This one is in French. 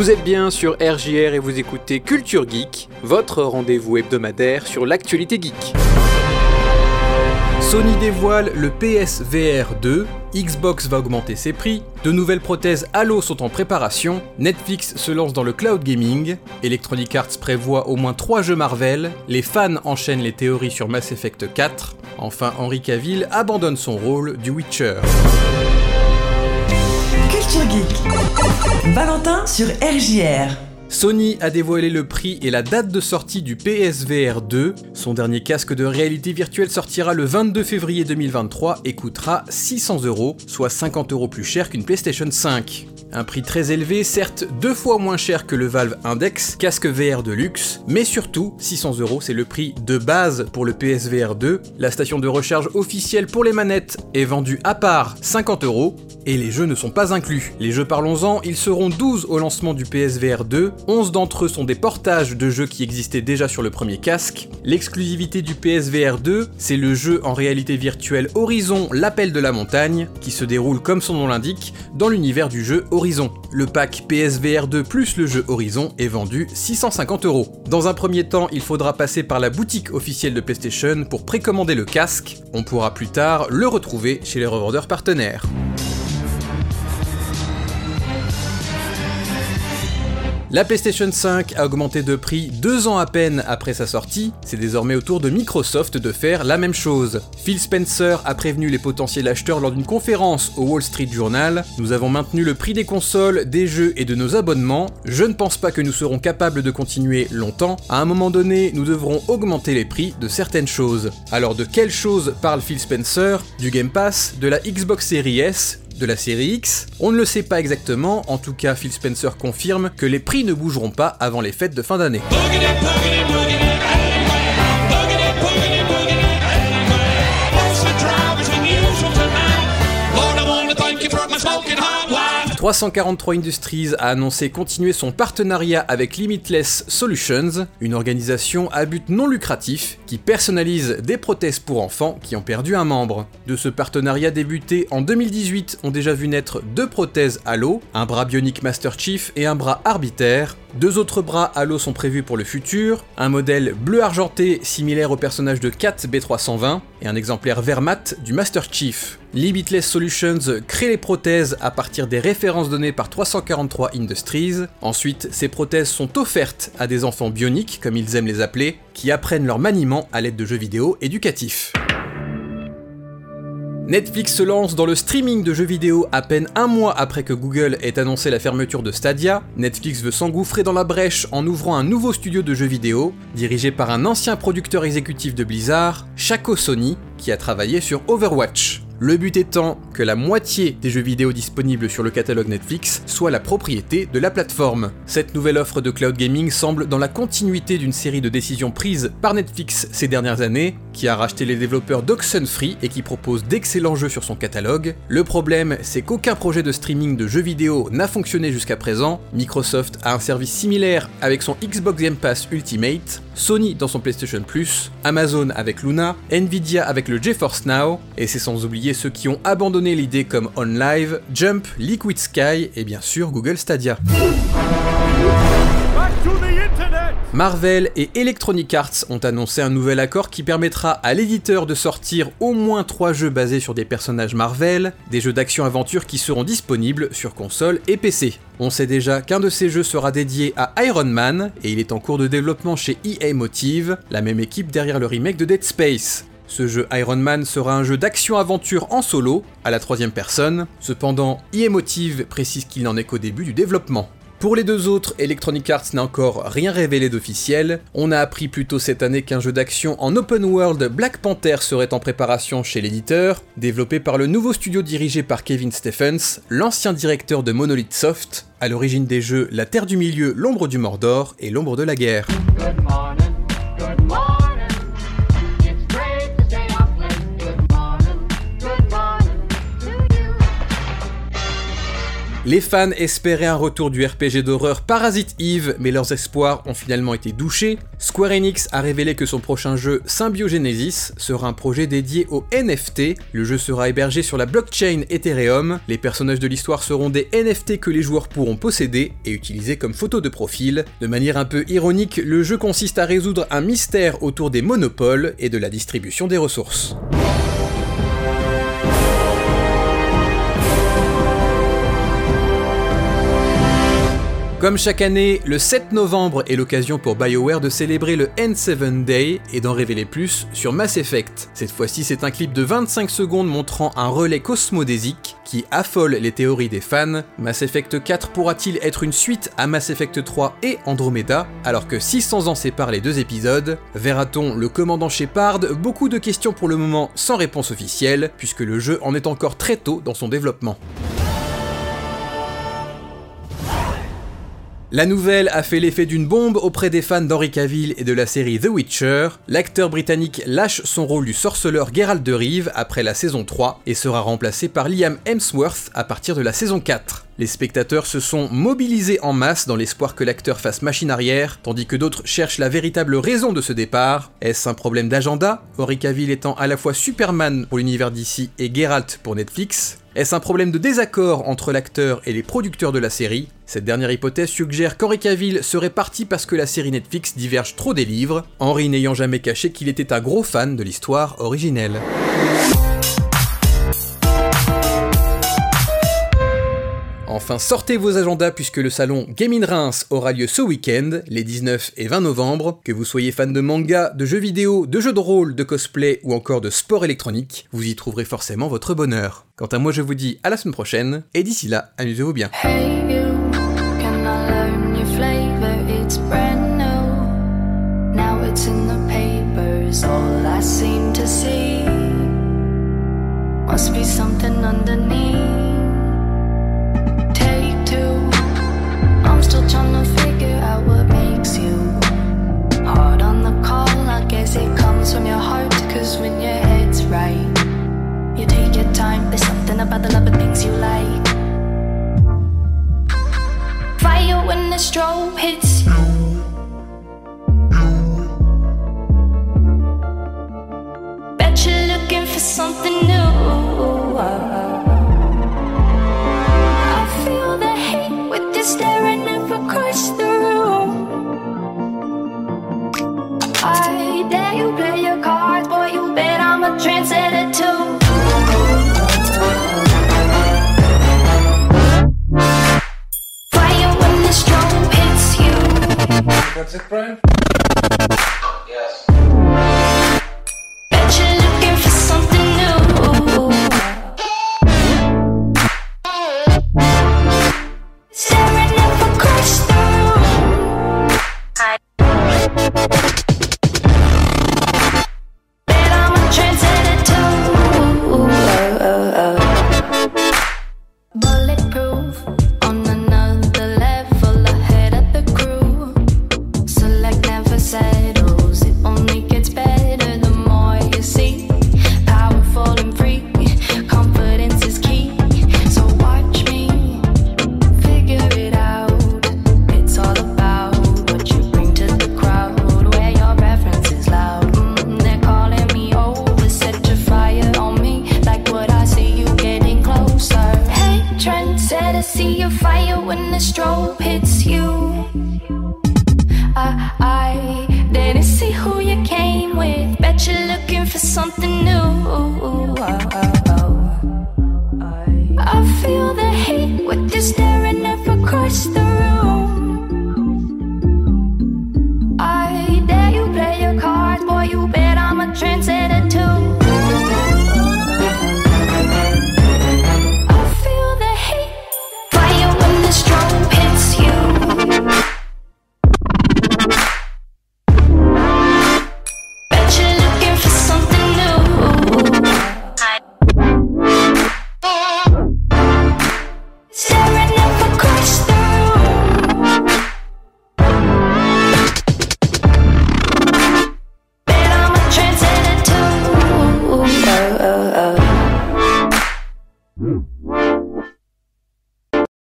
Vous êtes bien sur RJR et vous écoutez Culture Geek, votre rendez-vous hebdomadaire sur l'actualité geek. Sony dévoile le PSVR 2, Xbox va augmenter ses prix, de nouvelles prothèses Halo sont en préparation, Netflix se lance dans le cloud gaming, Electronic Arts prévoit au moins 3 jeux Marvel, les fans enchaînent les théories sur Mass Effect 4, enfin Henry Cavill abandonne son rôle du Witcher. Valentin sur RJR. Sony a dévoilé le prix et la date de sortie du PSVR 2. Son dernier casque de réalité virtuelle sortira le 22 février 2023 et coûtera 600 euros, soit 50 euros plus cher qu'une PlayStation 5. Un prix très élevé, certes deux fois moins cher que le Valve Index, casque VR de luxe, mais surtout 600 euros c'est le prix de base pour le PSVR 2. La station de recharge officielle pour les manettes est vendue à part 50 euros, et les jeux ne sont pas inclus. Les jeux parlons-en, ils seront 12 au lancement du PSVR 2, 11 d'entre eux sont des portages de jeux qui existaient déjà sur le premier casque. L'exclusivité du PSVR 2, c'est le jeu en réalité virtuelle Horizon L'Appel de la Montagne, qui se déroule comme son nom l'indique, dans l'univers du jeu Horizon. Le pack PSVR 2 plus le jeu Horizon est vendu 650 euros. Dans un premier temps, il faudra passer par la boutique officielle de PlayStation pour précommander le casque. On pourra plus tard le retrouver chez les revendeurs partenaires. La PlayStation 5 a augmenté de prix deux ans à peine après sa sortie, c'est désormais au tour de Microsoft de faire la même chose. Phil Spencer a prévenu les potentiels acheteurs lors d'une conférence au Wall Street Journal, nous avons maintenu le prix des consoles, des jeux et de nos abonnements, je ne pense pas que nous serons capables de continuer longtemps, à un moment donné nous devrons augmenter les prix de certaines choses. Alors de quelles choses parle Phil Spencer? Du Game Pass, de la Xbox Series S, de la série X On ne le sait pas exactement, en tout cas Phil Spencer confirme que les prix ne bougeront pas avant les fêtes de fin d'année. 343 Industries a annoncé continuer son partenariat avec Limitless Solutions, une organisation à but non lucratif qui personnalise des prothèses pour enfants qui ont perdu un membre. De ce partenariat débuté en 2018, ont déjà vu naître deux prothèses Halo, un bras bionique Master Chief et un bras Arbiter, deux autres bras Halo sont prévus pour le futur, un modèle bleu argenté similaire au personnage de Cat B320 et un exemplaire vert mat du Master Chief. Limitless Solutions crée les prothèses à partir des références données par 343 Industries. Ensuite, ces prothèses sont offertes à des enfants bioniques, comme ils aiment les appeler, qui apprennent leur maniement à l'aide de jeux vidéo éducatifs. Netflix se lance dans le streaming de jeux vidéo à peine un mois après que Google ait annoncé la fermeture de Stadia. Netflix veut s'engouffrer dans la brèche en ouvrant un nouveau studio de jeux vidéo, dirigé par un ancien producteur exécutif de Blizzard, Shaco Sony, qui a travaillé sur Overwatch. Le but étant que la moitié des jeux vidéo disponibles sur le catalogue Netflix soit la propriété de la plateforme. Cette nouvelle offre de cloud gaming semble dans la continuité d'une série de décisions prises par Netflix ces dernières années, qui a racheté les développeurs d'Oxenfree et qui propose d'excellents jeux sur son catalogue. Le problème, c'est qu'aucun projet de streaming de jeux vidéo n'a fonctionné jusqu'à présent. Microsoft a un service similaire avec son Xbox Game Pass Ultimate, Sony dans son PlayStation Plus, Amazon avec Luna, Nvidia avec le GeForce Now, et c'est sans oublier ceux qui ont abandonné l'idée comme OnLive, Jump, Liquid Sky et bien sûr Google Stadia. Marvel et Electronic Arts ont annoncé un nouvel accord qui permettra à l'éditeur de sortir au moins 3 jeux basés sur des personnages Marvel, des jeux d'action-aventure qui seront disponibles sur console et PC. On sait déjà qu'un de ces jeux sera dédié à Iron Man et il est en cours de développement chez EA Motive, la même équipe derrière le remake de Dead Space. Ce jeu Iron Man sera un jeu d'action-aventure en solo, à la troisième personne, cependant EA Motive précise qu'il n'en est qu'au début du développement. Pour les deux autres, Electronic Arts n'a encore rien révélé d'officiel. On a appris plus tôt cette année qu'un jeu d'action en open world Black Panther serait en préparation chez l'éditeur, développé par le nouveau studio dirigé par Kevin Stephens, l'ancien directeur de Monolith Soft, à l'origine des jeux La Terre du Milieu, L'ombre du Mordor et L'ombre de la guerre. Les fans espéraient un retour du RPG d'horreur Parasite Eve, mais leurs espoirs ont finalement été douchés. Square Enix a révélé que son prochain jeu, Symbiogenesis, sera un projet dédié au NFT. Le jeu sera hébergé sur la blockchain Ethereum. Les personnages de l'histoire seront des NFT que les joueurs pourront posséder et utiliser comme photo de profil. De manière un peu ironique, le jeu consiste à résoudre un mystère autour des monopoles et de la distribution des ressources. Comme chaque année, le 7 novembre est l'occasion pour BioWare de célébrer le N7 Day et d'en révéler plus sur Mass Effect. Cette fois-ci, c'est un clip de 25 secondes montrant un relais cosmodésique qui affole les théories des fans. Mass Effect 4 pourra-t-il être une suite à Mass Effect 3 et Andromeda, alors que 600 ans séparent les deux épisodes? Verra-t-on le commandant Shepard? Beaucoup de questions pour le moment sans réponse officielle, puisque le jeu en est encore très tôt dans son développement. La nouvelle a fait l'effet d'une bombe auprès des fans d'Henry Cavill et de la série The Witcher. L'acteur britannique lâche son rôle du sorceleur Geralt de Rive après la saison 3 et sera remplacé par Liam Hemsworth à partir de la saison 4. Les spectateurs se sont mobilisés en masse dans l'espoir que l'acteur fasse machine arrière, tandis que d'autres cherchent la véritable raison de ce départ. Est-ce un problème d'agenda? Henry Cavill étant à la fois Superman pour l'univers d'ici et Geralt pour Netflix est-ce un problème de désaccord entre l'acteur et les producteurs de la série Cette dernière hypothèse suggère qu'Henri Cavill serait parti parce que la série Netflix diverge trop des livres, Henry n'ayant jamais caché qu'il était un gros fan de l'histoire originelle. Enfin, sortez vos agendas puisque le salon Gaming Reims aura lieu ce week-end, les 19 et 20 novembre. Que vous soyez fan de manga, de jeux vidéo, de jeux de rôle, de cosplay ou encore de sport électronique, vous y trouverez forcément votre bonheur. Quant à moi, je vous dis à la semaine prochaine, et d'ici là, amusez-vous bien. Strobe hits you. Bet you're looking for something new. I feel the hate with you staring across the room. I That's it, Brian?